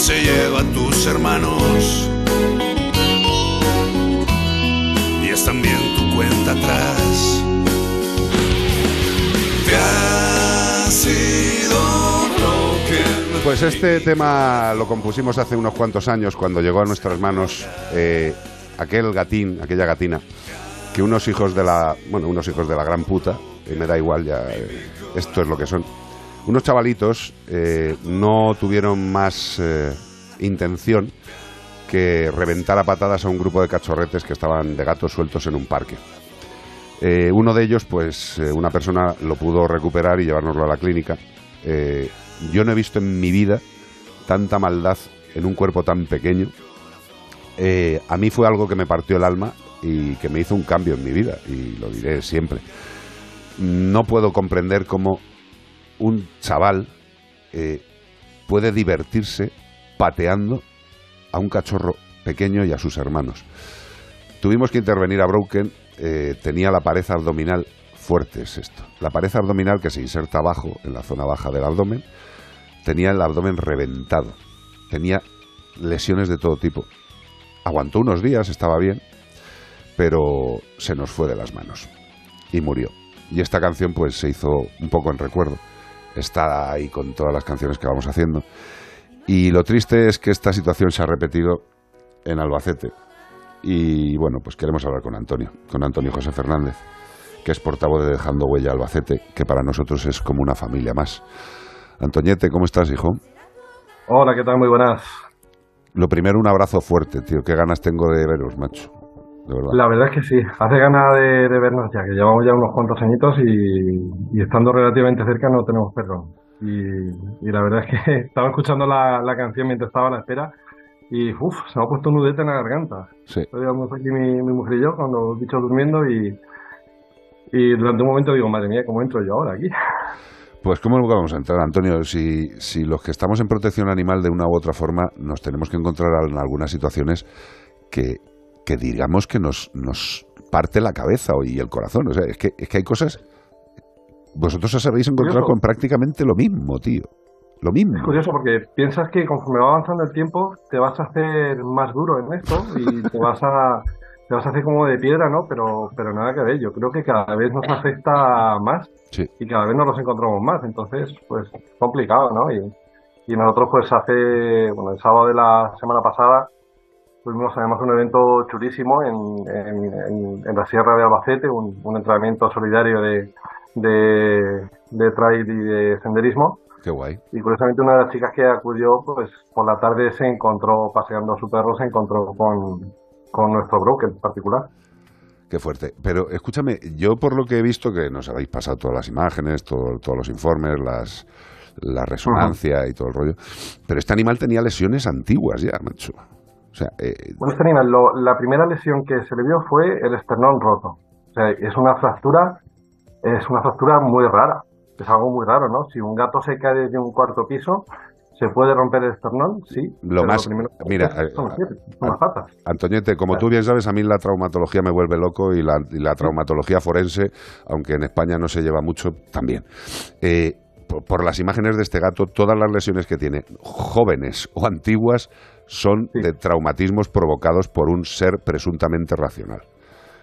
se lleva a tus hermanos. Y es también tu cuenta atrás. Te has sido broken. Pues este tema lo compusimos hace unos cuantos años cuando llegó a nuestras manos eh, aquel gatín, aquella gatina, que unos hijos de la, bueno, unos hijos de la gran puta, y me da igual ya, eh, esto es lo que son. Unos chavalitos eh, no tuvieron más eh, intención que reventar a patadas a un grupo de cachorretes que estaban de gatos sueltos en un parque. Eh, uno de ellos, pues una persona lo pudo recuperar y llevárnoslo a la clínica. Yo no he visto en mi vida tanta maldad en un cuerpo tan pequeño. A mí fue algo que me partió el alma y que me hizo un cambio en mi vida, y lo diré siempre. No puedo comprender cómo un chaval eh, puede divertirse pateando a un cachorro pequeño y a sus hermanos. Tuvimos que intervenir a Broken, eh, tenía la pared abdominal fuerte, es esto. La pared abdominal que se inserta abajo, en la zona baja del abdomen, tenía el abdomen reventado, tenía lesiones de todo tipo. Aguantó unos días, estaba bien, pero se nos fue de las manos y murió. Y esta canción pues se hizo un poco en recuerdo. Está ahí con todas las canciones que vamos haciendo. Y lo triste es que esta situación se ha repetido en Albacete. Y bueno, pues queremos hablar con Antonio, con Antonio José Fernández, que es portavoz de Dejando Huella Albacete, que para nosotros es como una familia más. Antoñete, ¿cómo estás, hijo? Hola, ¿qué tal? Muy buenas. Lo primero, un abrazo fuerte, tío. Qué ganas tengo de veros, macho. De verdad. La verdad es que sí, hace ganas de, de vernos ya, que llevamos ya unos cuantos añitos y, y estando relativamente cerca no tenemos perdón. Y, y la verdad es que estaba escuchando la, la canción mientras estaba a la espera y uff, se me ha puesto un nudete en la garganta. Sí. Estábamos aquí mi, mi mujer y yo con los bichos durmiendo y, y durante un momento digo, madre mía, ¿cómo entro yo ahora aquí? Pues ¿cómo vamos a entrar, Antonio? Si, si los que estamos en protección animal de una u otra forma nos tenemos que encontrar en algunas situaciones que, que digamos que nos, nos parte la cabeza y el corazón. O sea, es que, es que hay cosas... Vosotros os habéis encontrado con prácticamente lo mismo, tío. Lo mismo. Es curioso porque piensas que conforme va avanzando el tiempo te vas a hacer más duro en esto y te vas a te vas a hacer como de piedra, ¿no? Pero pero nada que ver. Yo creo que cada vez nos afecta más Sí. y cada vez nos los encontramos más. Entonces, pues complicado, ¿no? Y, y nosotros pues hace bueno el sábado de la semana pasada tuvimos además un evento chulísimo en, en, en- en la Sierra de Albacete, un, un entrenamiento solidario de, de, de trail y de senderismo. Qué guay. Y curiosamente una de las chicas que acudió, pues por la tarde se encontró, paseando a su perro, se encontró con, con nuestro broker en particular. Qué fuerte. Pero escúchame, yo por lo que he visto, que nos habéis pasado todas las imágenes, todo- todos los informes, las, la resonancia y todo el rollo, pero este animal tenía lesiones antiguas ya, macho. O sea, eh, Bueno, este animal, lo- la primera lesión que se le vio fue el esternón roto. O sea, es una fractura, es una fractura muy rara. Es algo muy raro, ¿no? Si un gato se cae desde un cuarto piso, ¿se puede romper el esternón? Sí. Lo más- primero que mira, son eh, las patas. Antoñete, como tú bien sabes, a mí la traumatología me vuelve loco y la, y la traumatología forense, aunque en España no se lleva mucho, también. Eh, por, por las imágenes de este gato, todas las lesiones que tiene, jóvenes o antiguas, son Sí. de traumatismos provocados por un ser presuntamente racional.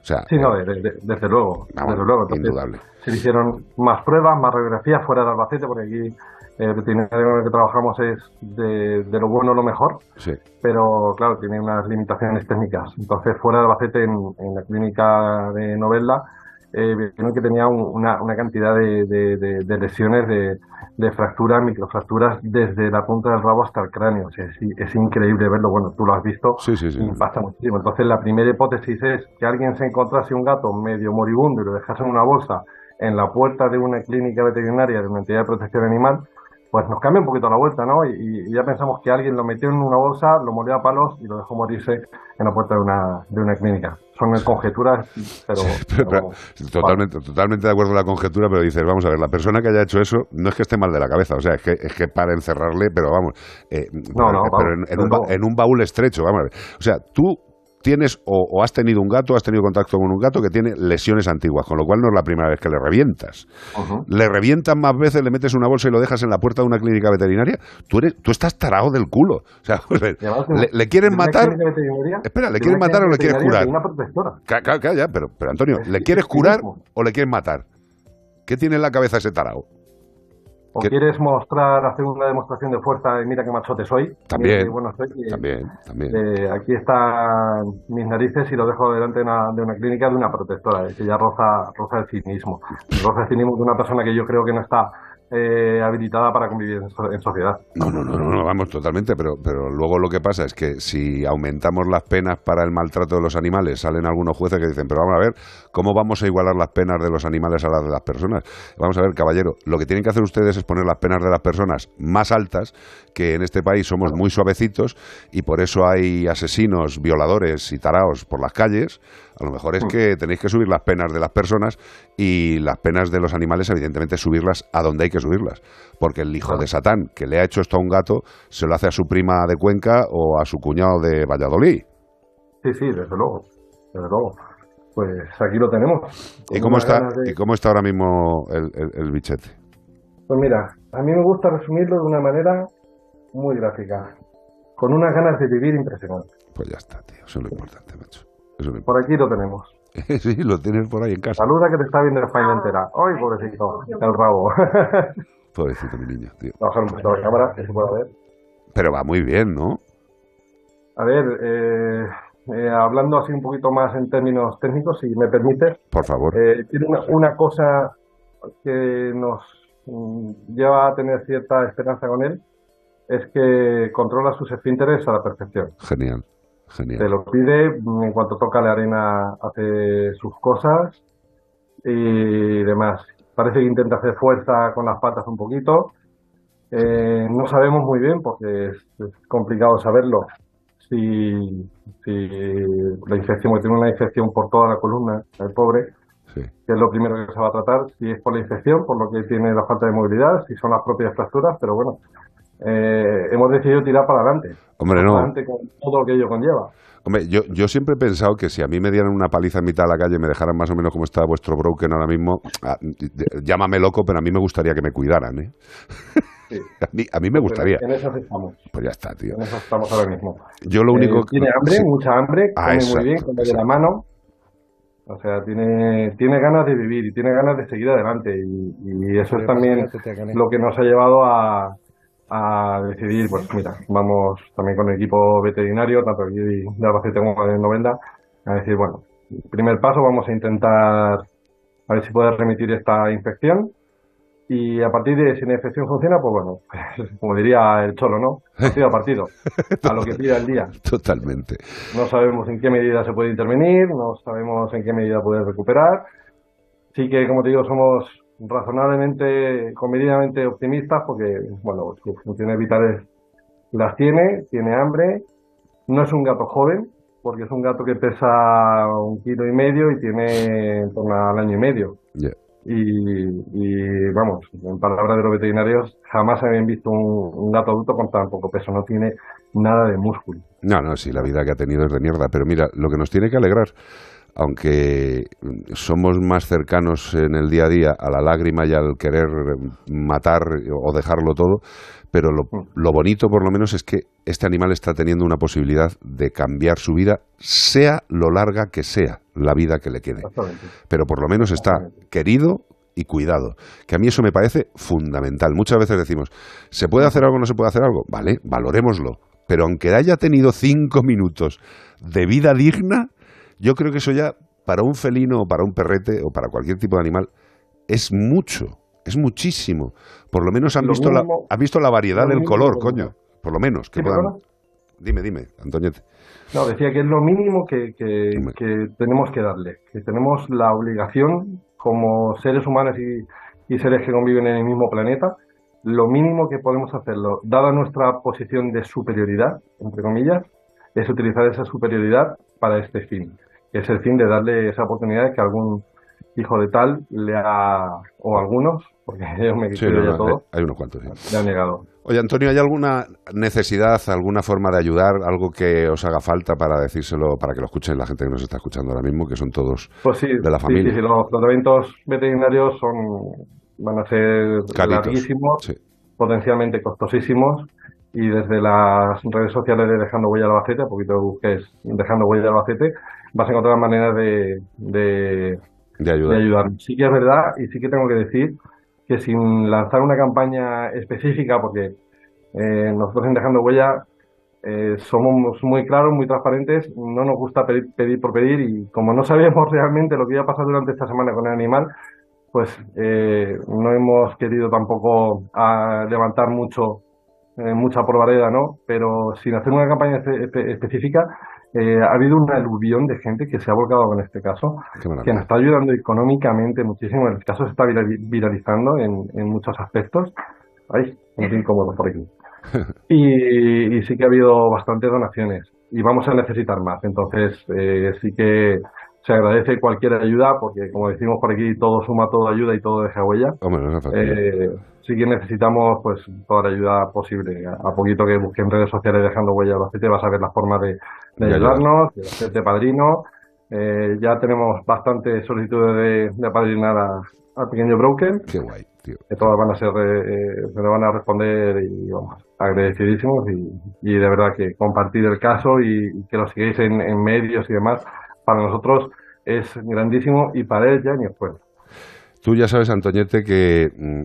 O sea, Sí, no, de- de- de- desde luego, Vamos, desde luego. Entonces, indudable. Se hicieron más pruebas, más radiografías fuera de Albacete, porque aquí el veterinario que trabajamos es de, de lo bueno lo mejor, sí. pero claro, tiene unas limitaciones técnicas. Entonces, fuera de Albacete, en, en la clínica de Novelda, eh, vieron que tenía un- una, una cantidad de, de- de- de lesiones, de, fracturas, microfracturas, desde la punta del rabo hasta el cráneo. O sea, es, es increíble verlo. Bueno, tú lo has visto. Sí, sí, sí. Impacta muchísimo. Entonces, la primera hipótesis es que alguien se encontrase un gato medio moribundo y lo dejase en una bolsa en la puerta de una clínica veterinaria de una entidad de protección animal, pues nos cambia un poquito la vuelta, ¿no? Y, y ya pensamos que alguien lo metió en una bolsa, lo molió a palos y lo dejó morirse en la puerta de una, de una clínica. Son conjeturas, pero... Pero, pero- totalmente, totalmente de acuerdo con la conjetura, pero dices, vamos a ver, la persona que haya hecho eso no es que esté mal de la cabeza, o sea, es que, es que para encerrarle, pero vamos, eh, No, no, pero vamos, en, en un en un baúl estrecho, vamos a ver. O sea, tú tienes o, has tenido un gato, has tenido contacto con un gato que tiene lesiones antiguas, con lo cual no es la primera vez que le revientas. Le revientas más veces, le metes una bolsa y lo dejas en la puerta de una clínica veterinaria. Tú, eres, tú estás tarado del culo. O sea, le, quieren matar. Espera, ¿le quieren matar o le quieres curar? Una protectora. Calla, pero, pero Antonio, ¿le quieres curar o le quieres matar? ¿Qué tiene en la cabeza ese tarao? ¿O quieres mostrar, hacer una demostración de fuerza y mira qué machote soy? También, también, también. Eh, aquí están mis narices y lo dejo delante de una, de una clínica de una protectora, que ya roza, roza el cinismo. Roza el cinismo de una persona que yo creo que no está eh, habilitada para convivir en, sociedad. No, no, no, no, vamos totalmente, pero, pero luego lo que pasa es que si aumentamos las penas para el maltrato de los animales, salen algunos jueces que dicen, pero vamos a ver, ¿cómo vamos a igualar las penas de los animales a las de las personas? Vamos a ver, caballero, lo que tienen que hacer ustedes es poner las penas de las personas más altas, que en este país somos muy suavecitos y por eso hay asesinos, violadores y taraos por las calles. A lo mejor es mm. que tenéis que subir las penas de las personas y las penas de los animales, evidentemente, subirlas a donde hay que subirlas. Porque el hijo de Satán que le ha hecho esto a un gato se lo hace a su prima de Cuenca o a su cuñado de Valladolid. Sí, sí, desde luego. Desde luego. Pues aquí lo tenemos. ¿Y cómo, está, ¿Y cómo está ahora mismo el, el bichete? Pues mira, a mí me gusta resumirlo de una manera muy gráfica. Con unas ganas de vivir impresionantes. Pues ya está, tío. Eso es lo importante, macho. Por aquí lo tenemos. sí, lo tienes por ahí en casa. Saluda que te está viendo España entera. ¡Ay, pobrecito! El rabo. pobrecito mi niño, tío. Bajar un poquito la cámara, que se pueda ver. Pero va muy bien, ¿no? A ver, eh, eh, hablando así un poquito más en términos técnicos, si me permite. Por favor. Eh, tiene una, una, cosa que nos mm, lleva a tener cierta esperanza con él, es que controla sus esfínteres a la perfección. Genial. Se lo pide, en cuanto toca la arena hace sus cosas y demás. Parece que intenta hacer fuerza con las patas un poquito. Eh, no sabemos muy bien, porque es, complicado saberlo, si, la infección, porque tiene una infección por toda la columna, el pobre, que es lo primero que se va a tratar, si es por la infección, por lo que tiene la falta de movilidad, si son las propias fracturas, pero bueno, eh, hemos decidido tirar para adelante. Hombre, no. Adelante con todo lo que ello conlleva. Hombre, yo, yo siempre he pensado que si a mí me dieran una paliza en mitad de la calle y me dejaran más o menos como está vuestro broken ahora mismo, ah, llámame loco, pero a mí me gustaría que me cuidaran, ¿eh? a, mí, a mí me gustaría. En eso estamos. Pues ya está, tío. En eso estamos ahora mismo. Yo lo único eh, Tiene hambre, mucha hambre, ah, come muy bien, come de la mano. O sea, tiene, tiene ganas de vivir y tiene ganas de seguir adelante. Y, y eso es también lo que nos ha llevado a, a decidir, pues mira, vamos también con el equipo veterinario, tanto aquí de Albacete como de Novenda, a decir, bueno, primer paso vamos a intentar a ver si puede remitir esta infección y a partir de si la infección funciona, pues bueno, como diría el cholo, ¿no? Partido a partido, a lo que pida el día. Totalmente. No sabemos en qué medida se puede intervenir, no sabemos en qué medida puede recuperar. Sí que, como te digo, somos razonablemente, comedidamente optimistas porque, bueno, sus funciones vitales las tiene, tiene hambre, no es un gato joven, porque es un gato que pesa un kilo y medio y tiene en torno al año y medio. Y, vamos, en palabras de los veterinarios, jamás habían visto un, gato adulto con tan poco peso, no tiene nada de músculo. No, no, sí, la vida que ha tenido es de mierda, pero mira, lo que nos tiene que alegrar aunque somos más cercanos en el día a día a la lágrima y al querer matar o dejarlo todo, pero lo, bonito por lo menos es que este animal está teniendo una posibilidad de cambiar su vida, sea lo larga que sea la vida que le quede. Pero por lo menos está querido y cuidado, que a mí eso me parece fundamental. Muchas veces decimos, ¿se puede hacer algo o no se puede hacer algo? Vale, valorémoslo. Pero aunque haya tenido cinco minutos de vida digna, yo creo que eso ya, para un felino o para un perrete o para cualquier tipo de animal, es mucho, es muchísimo. Por lo menos han, visto, la, visto la variedad del color, coño. Por lo menos. Que puedan... Dime, dime, Antoñete. No, decía que es lo mínimo que, que, tenemos que darle, que tenemos la obligación como seres humanos y, y seres que conviven en el mismo planeta, lo mínimo que podemos hacerlo, dada nuestra posición de superioridad, entre comillas, es utilizar esa superioridad para este fin, que es el fin de darle esa oportunidad de que algún hijo de tal le ha, o algunos, porque yo me quito ya todo, hay unos cuantos, le han negado. Oye, Antonio, ¿hay alguna necesidad, alguna forma de ayudar, algo que os haga falta para decírselo, para que lo escuchen la gente que nos está escuchando ahora mismo, que son todos Pues sí, de la sí, familia? sí, sí, los tratamientos veterinarios son van a ser Caritos, larguísimos, sí. potencialmente costosísimos y desde las redes sociales de Dejando Huella Albacete, a poquito que busques Dejando Huella Albacete, vas a encontrar maneras de, de, De ayudar. de ayudar. Sí que es verdad y sí que tengo que decir que sin lanzar una campaña específica, porque eh, nosotros en Dejando Huella eh, somos muy claros, muy transparentes, no nos gusta pedir, pedir por pedir y como no sabemos realmente lo que iba a pasar durante esta semana con el animal, pues eh, no hemos querido tampoco ah, levantar mucho eh, mucha probareda, ¿no? Pero sin hacer una campaña espe- espe- específica, eh, ha habido una aluvión de gente que se ha volcado con este caso, que nos está ayudando económicamente muchísimo. El caso se está virali- viralizando en, en muchos aspectos. Ay, siento incómodo por aquí. Y, y sí que ha habido bastantes donaciones y vamos a necesitar más. Entonces, eh, sí que se agradece cualquier ayuda porque, como decimos por aquí, todo suma, todo ayuda y todo deja huella. Hombre, no falta. Eh, sí que necesitamos pues toda la ayuda posible. A, poquito que busquen redes sociales dejando huella al aceite vas a ver las formas de, de De ayudar. ayudarnos, de hacerte padrino. Eh, ya tenemos bastantes solicitudes de, de apadrinar a- al pequeño Broken, Qué guay, tío. que todas van a ser, eh, se le van a responder y vamos, agradecidísimos y, y de verdad que compartir el caso y, y que lo sigáis en, en medios y demás, para nosotros es grandísimo y para él ya ni esfuerzo. Tú ya sabes, Antoñete, que, mm,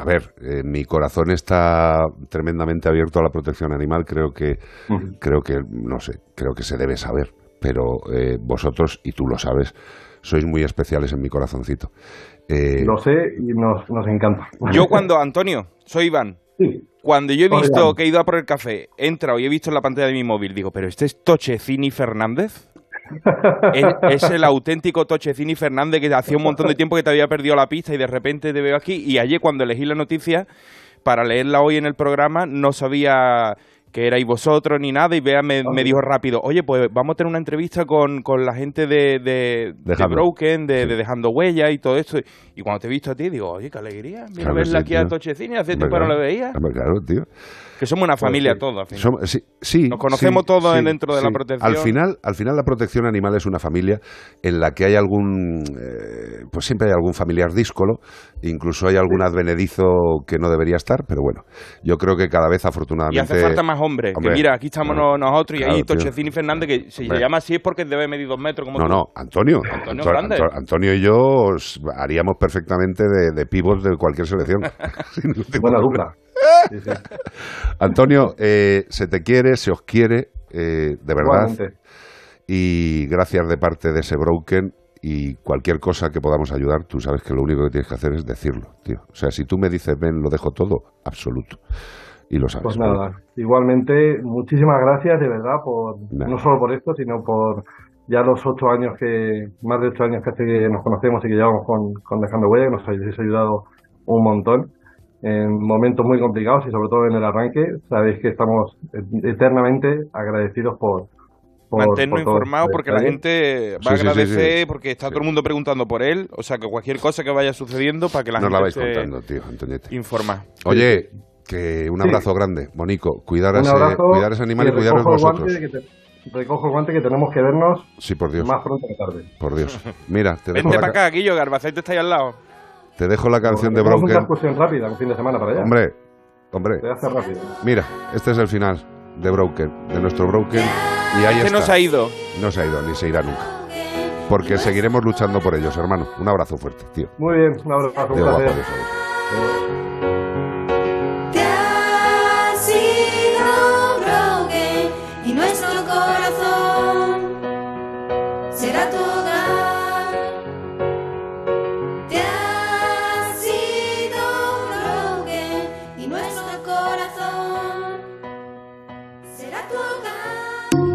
a ver, eh, mi corazón está tremendamente abierto a la protección animal. Creo que, creo que, no sé, creo que se debe saber. Pero eh, vosotros, y tú lo sabes, sois muy especiales en mi corazoncito. Eh, Lo sé y nos, nos encanta. Yo cuando, Antonio, soy Iván, Sí. cuando yo he visto que he ido a por el café, he entrado y he visto en la pantalla de mi móvil, digo, pero este es Tochecini Fernández. Es, el auténtico Tochecini Fernández que hacía un montón de tiempo que te había perdido la pista y de repente te veo aquí. Y ayer cuando elegí la noticia para leerla hoy en el programa no sabía que erais vosotros ni nada y Bea me, me dijo rápido, oye, pues vamos a tener una entrevista con, con la gente de, de, de. Broken, de, Sí. de Dejando Huella y todo esto. Y cuando te he visto a ti, digo, oye, qué alegría, mira Claro verla sí, aquí a tío. Tochecini, hace tiempo no le veía. Claro, tío. Que somos una familia sí. todos, al final. Sí, sí, Nos conocemos sí, todos sí, dentro de la protección. Al final, al final la protección animal es una familia en la que hay algún, eh, pues siempre hay algún familiar díscolo, incluso hay algún advenedizo que no debería estar, pero bueno, yo creo que cada vez Y afortunadamente hace falta más hombres. Hombre, que mira, aquí estamos no- nosotros y ahí claro, tío. Tochecini Fernández, que Hombre. se llama así es porque debe medir dos metros. Como No, tú. no, Antonio. Antonio Anto- Grande. Anto- Antonio y yo os haríamos perfectamente de, de pivot de cualquier selección. Buena dupla. Sí, sí. Antonio, eh, se te quiere, se os quiere, eh, de verdad. Igualmente. Y gracias de parte de ese Broken y cualquier cosa que podamos ayudar, tú sabes que lo único que tienes que hacer es decirlo, tío. O sea, si tú me dices, ven, lo dejo todo, absoluto. Y lo sabes. Pues nada, igualmente, muchísimas gracias de verdad por no solo por esto, sino por ya los ocho años que, más de ocho años que hace que nos conocemos y que llevamos con, con Dejando Huella, que nos habéis ayudado un montón en momentos muy complicados y sobre todo en el arranque. Sabéis que estamos eternamente agradecidos por, por todo informados porque la gente va Sí, a sí, sí, agradecer, sí. porque está Sí. todo el mundo preguntando por él. O sea, que cualquier cosa que vaya sucediendo para que la Nos la gente vais esté contando, tío, Antoñete. informada. Oye, que un Sí. abrazo grande, Monico. Cuidar ese, cuidar a ese animal y, cuidaros el guante vosotros. que te- recojo el guante que tenemos que vernos Sí, por Dios, más pronto que tarde. por Dios. Mira, te dejo, Vente la, para acá, Guillo, Garbacete está ahí al lado. te dejo la canción de Hacemos una Broken. excursión rápida, un fin de semana para allá. Hombre, hombre, Se hace rápido. mira, este es el final de Broken, de nuestro Broken. Y ahí Este está. no se ha ido. No se ha ido, ni se irá nunca. Porque seguiremos luchando por ellos, hermano. Un abrazo fuerte, tío. Muy bien, un abrazo, un placer.